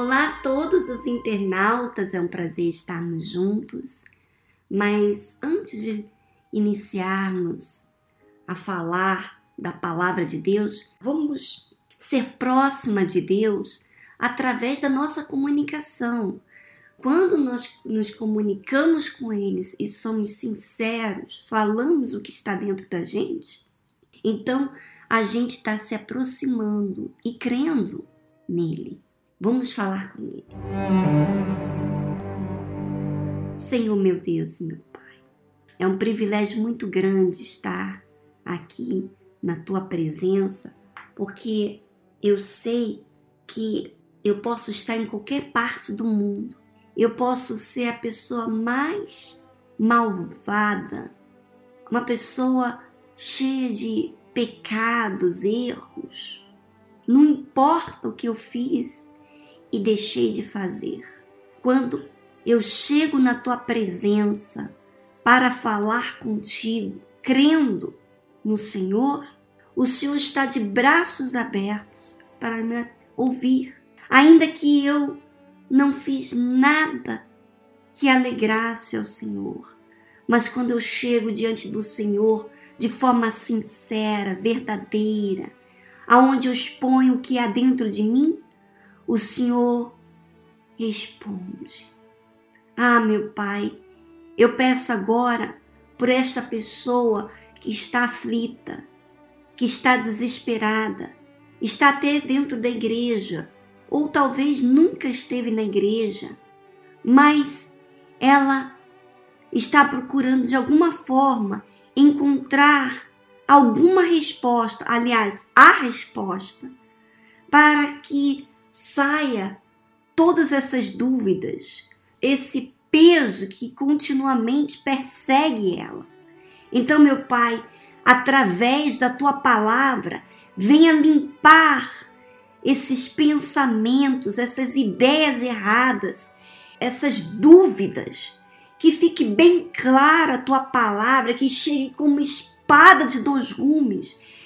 Olá a todos os internautas, é um prazer estarmos juntos. Mas antes de iniciarmos a falar da palavra de Deus, vamos ser próxima de Deus através da nossa comunicação. Quando nós nos comunicamos com eles e somos sinceros, falamos o que está dentro da gente, então a gente está se aproximando e crendo nele. Vamos falar com ele. Senhor meu Deus, meu Pai, é um privilégio muito grande estar aqui na tua presença, porque eu sei que eu posso estar em qualquer parte do mundo, eu posso ser a pessoa mais malvada, uma pessoa cheia de pecados, erros. Não importa o que eu fiz, e deixei de fazer. Quando eu chego na tua presença para falar contigo, crendo no Senhor, o Senhor está de braços abertos para me ouvir, ainda que eu não fiz nada que alegrasse ao Senhor. Mas quando eu chego diante do Senhor de forma sincera, verdadeira, aonde eu exponho o que há dentro de mim, o Senhor responde. Ah, meu Pai, eu peço agora por esta pessoa que está aflita, que está desesperada, está até dentro da igreja, ou talvez nunca esteve na igreja, mas ela está procurando de alguma forma encontrar alguma resposta, aliás, a resposta, para que saia todas essas dúvidas, esse peso que continuamente persegue ela. Então, meu Pai, através da tua palavra, venha limpar esses pensamentos, essas ideias erradas, essas dúvidas, que fique bem clara a tua palavra, que chegue como espada de dois gumes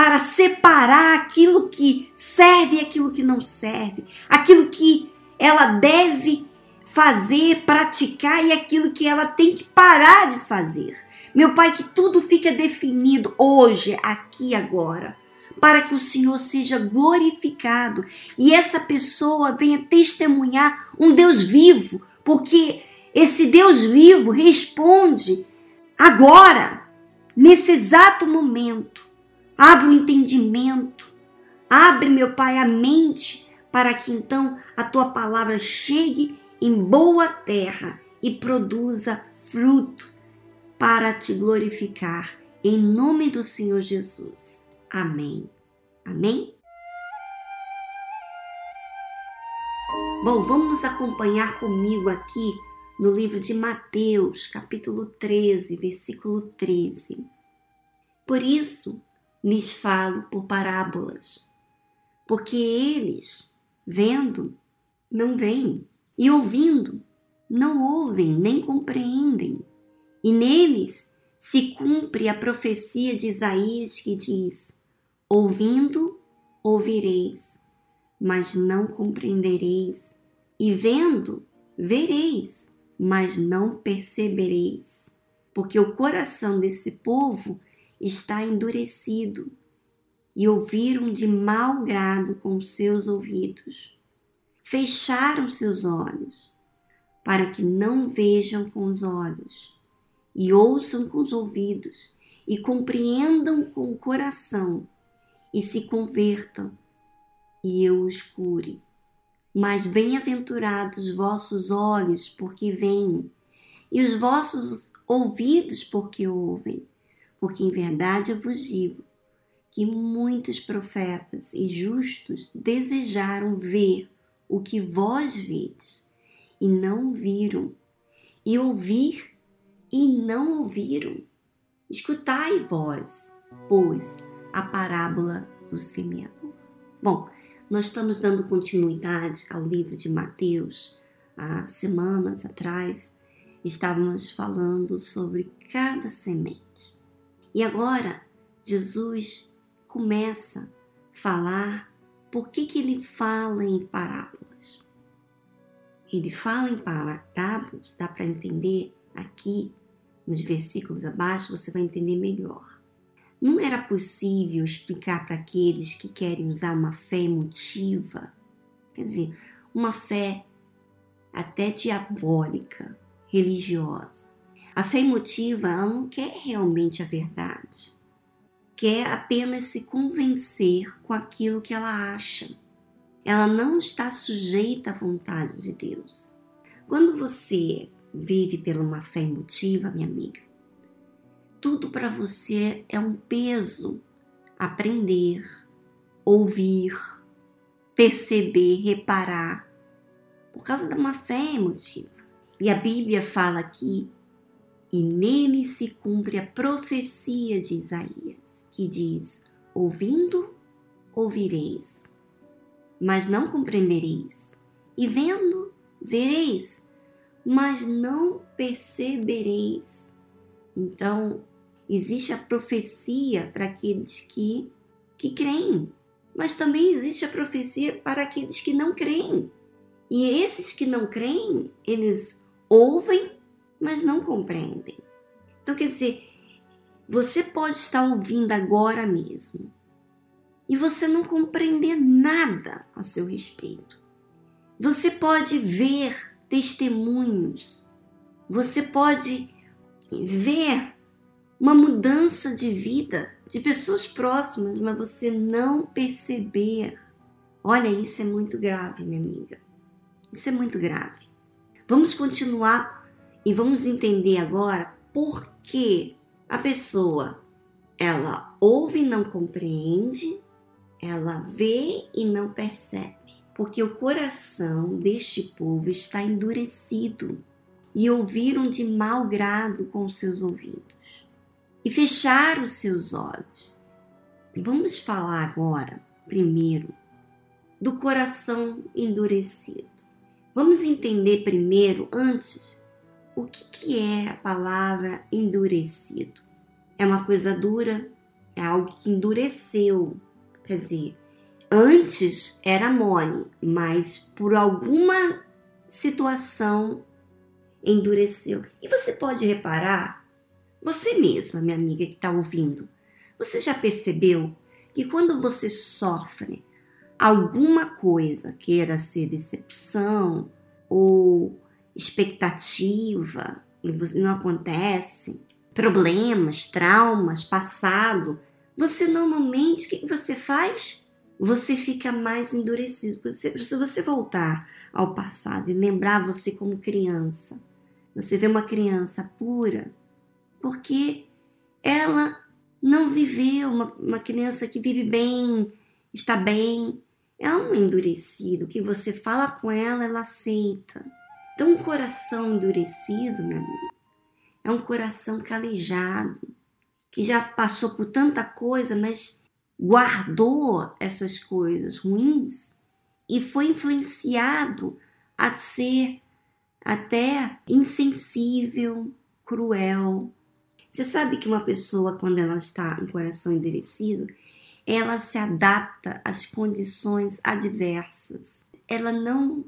para separar aquilo que serve e aquilo que não serve, aquilo que ela deve fazer, praticar e aquilo que ela tem que parar de fazer. Meu Pai, que tudo fica definido hoje, aqui agora, para que o Senhor seja glorificado e essa pessoa venha testemunhar um Deus vivo, porque esse Deus vivo responde agora, nesse exato momento Abre o entendimento. Abre, meu Pai, a mente para que então a tua palavra chegue em boa terra e produza fruto para te glorificar. Em nome do Senhor Jesus. Amém. Amém? Bom, vamos acompanhar comigo aqui no livro de Mateus, capítulo 13, versículo 13. Por isso, lhes falo por parábolas, porque eles, vendo, não veem, e ouvindo, não ouvem nem compreendem. E neles se cumpre a profecia de Isaías que diz: Ouvindo, ouvireis, mas não compreendereis, e vendo, vereis, mas não percebereis. Porque o coração desse povo está endurecido e ouviram de mau grado com seus ouvidos. Fecharam seus olhos, para que não vejam com os olhos, e ouçam com os ouvidos, e compreendam com o coração, e se convertam, e eu os cure. Mas bem-aventurados vossos olhos, porque veem, e os vossos ouvidos, porque ouvem porque em verdade eu vos digo que muitos profetas e justos desejaram ver o que vós vedes e não viram, e ouvir e não ouviram. Escutai vós, pois, a parábola do semeador. Bom, nós estamos dando continuidade ao livro de Mateus. Há semanas atrás estávamos falando sobre cada semente. E agora Jesus começa a falar por que, que ele fala em parábolas? Ele fala em parábolas, dá para entender aqui nos versículos abaixo, você vai entender melhor. Não era possível explicar para aqueles que querem usar uma fé emotiva, quer dizer, uma fé até diabólica, religiosa. A fé emotiva ela não quer realmente a verdade, quer apenas se convencer com aquilo que ela acha. Ela não está sujeita à vontade de Deus. Quando você vive pela uma fé emotiva, minha amiga, tudo para você é um peso. Aprender, ouvir, perceber, reparar, por causa de uma fé emotiva. E a Bíblia fala aqui, e nele se cumpre a profecia de Isaías, que diz: ouvindo, ouvireis, mas não compreendereis, e vendo, vereis, mas não percebereis. Então, existe a profecia para aqueles que, que creem, mas também existe a profecia para aqueles que não creem. E esses que não creem, eles ouvem, mas não compreendem. Então, quer dizer, você pode estar ouvindo agora mesmo e você não compreender nada a seu respeito. Você pode ver testemunhos, você pode ver uma mudança de vida de pessoas próximas, mas você não perceber. Olha, isso é muito grave, minha amiga. Isso é muito grave. Vamos continuar e vamos entender agora por que a pessoa ela ouve e não compreende, ela vê e não percebe. Porque o coração deste povo está endurecido e ouviram de mau grado com seus ouvidos e fecharam seus olhos. Vamos falar agora, primeiro, do coração endurecido. Vamos entender primeiro, antes, o que, que é a palavra endurecido. É uma coisa dura, é algo que endureceu. Quer dizer, antes era mole, mas por alguma situação endureceu. E você pode reparar, você mesma, minha amiga que está ouvindo, você já percebeu que quando você sofre alguma coisa, queira ser decepção ou expectativa, e não acontece, problemas, traumas, passado, você normalmente o que você faz? Você fica mais endurecido. Se você voltar ao passado e lembrar você como criança, você vê uma criança pura, porque ela não viveu, uma, uma criança que vive bem, está bem, é um endurecido, que você fala com ela, ela aceita. Então, um coração endurecido, meu amigo, é um coração calejado, que já passou por tanta coisa, mas guardou essas coisas ruins e foi influenciado a ser até insensível, cruel. Você sabe que uma pessoa, quando ela está com o coração endurecido, ela se adapta às condições adversas. Ela não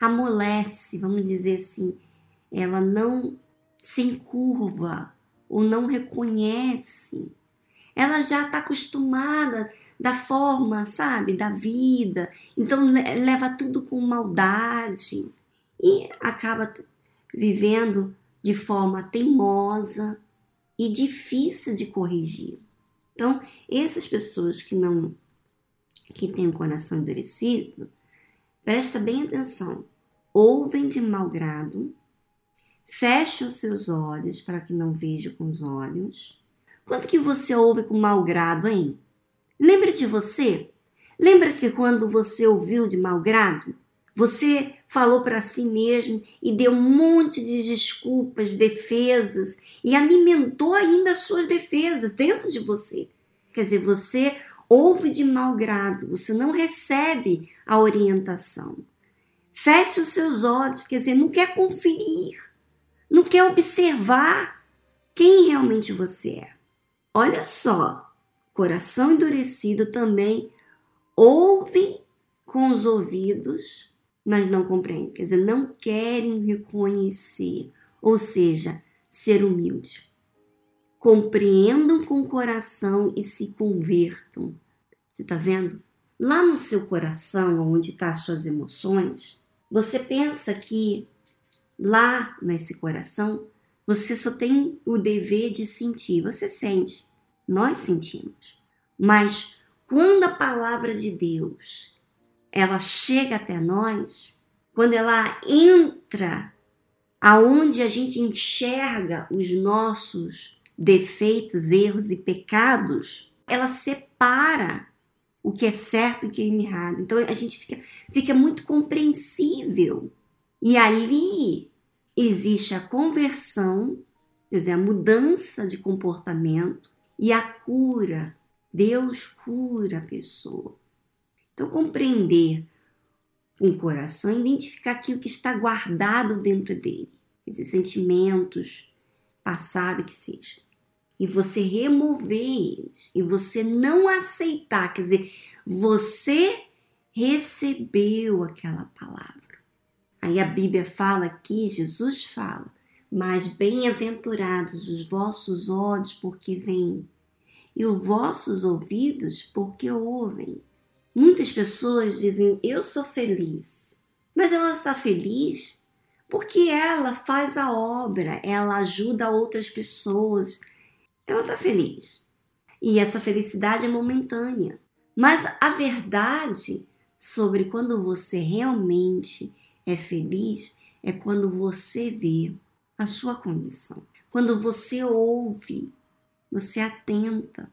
amolece, vamos dizer assim, ela não se encurva ou não reconhece. Ela já está acostumada da forma, sabe, da vida, então leva tudo com maldade e acaba vivendo de forma teimosa e difícil de corrigir. Então, essas pessoas que não que têm o coração endurecido, presta bem atenção. Ouvem de mau grado, fecham os seus olhos para que não vejam com os olhos. Quando que você ouve com mau grado, hein? Lembra de você? Lembra que quando você ouviu de mau grado, você falou para si mesmo e deu um monte de desculpas, defesas e alimentou ainda as suas defesas dentro de você. Quer dizer, você ouve de mau grado, você não recebe a orientação. Fecha os seus olhos, quer dizer, não quer conferir, não quer observar quem realmente você é. Olha só, coração endurecido também ouvem com os ouvidos, mas não compreendem. Quer dizer, não querem reconhecer, ou seja, ser humilde. Compreendam com o coração e se convertam. Você está vendo? Lá no seu coração, onde estão tá as suas emoções, você pensa que lá nesse coração você só tem o dever de sentir. Você sente, nós sentimos. Mas quando a palavra de Deus ela chega até nós, quando ela entra aonde a gente enxerga os nossos defeitos, erros e pecados, ela separa o que é certo e o que é errado. Então a gente fica, fica muito compreensível. E ali existe a conversão, quer dizer, a mudança de comportamento e a cura. Deus cura a pessoa. Então, compreender com o coração, identificar aquilo que está guardado dentro dele, esses sentimentos, passado que seja. E você remover eles, e você não aceitar, quer dizer, você recebeu aquela palavra. Aí a Bíblia fala aqui, Jesus fala, mas bem-aventurados os vossos olhos porque veem, e os vossos ouvidos porque ouvem. Muitas pessoas dizem, eu sou feliz, mas ela está feliz porque ela faz a obra, ela ajuda outras pessoas, ela está feliz. E essa felicidade é momentânea. Mas a verdade sobre quando você realmente é feliz é quando você vê a sua condição. Quando você ouve, você atenta.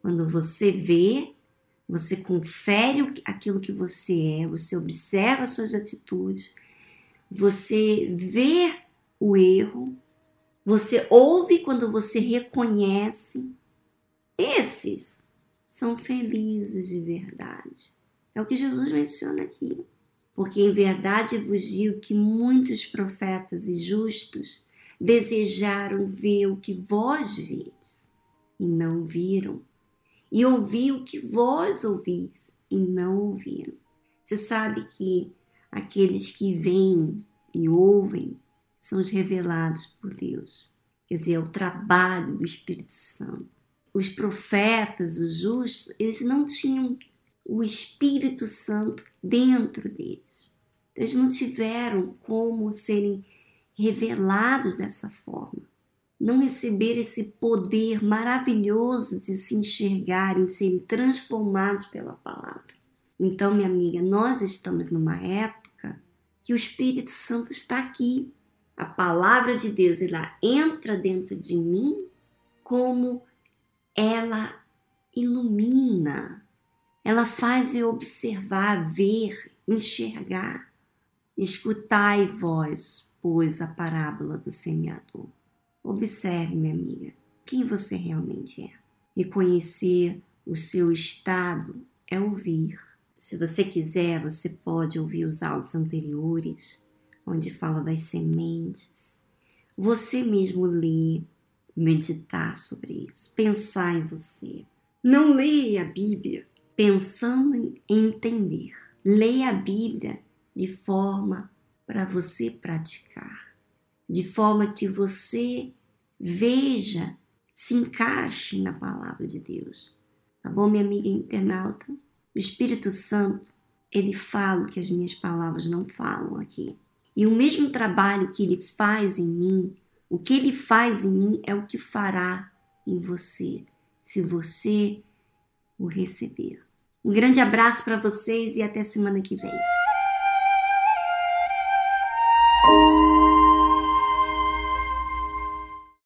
Quando você vê, você confere aquilo que você é, você observa suas atitudes, você vê o erro, você ouve quando você reconhece. Esses são felizes de verdade. É o que Jesus menciona aqui. Porque em verdade vos digo que muitos profetas e justos desejaram ver o que vós vedes e não viram, e ouvir o que vós ouvis e não ouviram. Você sabe que aqueles que veem e ouvem são os revelados por Deus. Quer dizer, é o trabalho do Espírito Santo. Os profetas, os justos, eles não tinham o Espírito Santo dentro deles. Eles não tiveram como serem revelados dessa forma. Não receber esse poder maravilhoso de se enxergarem, serem transformados pela palavra. Então, minha amiga, nós estamos numa época que o Espírito Santo está aqui. A palavra de Deus, ela entra dentro de mim como ela ilumina ela faz eu observar, ver, enxergar. Escutai vós, pois, a parábola do semeador. Observe, minha amiga, quem você realmente é. E conhecer o seu estado é ouvir. Se você quiser, você pode ouvir os áudios anteriores, onde fala das sementes. Você mesmo ler, meditar sobre isso, pensar em você. Não leia a Bíblia pensando em entender. Leia a Bíblia de forma para você praticar, de forma que você veja, se encaixe na palavra de Deus. Tá bom, minha amiga internauta? O Espírito Santo, ele fala o que as minhas palavras não falam aqui. E o mesmo trabalho que ele faz em mim, o que ele faz em mim é o que fará em você, se você o receber. Um grande abraço para vocês e até semana que vem.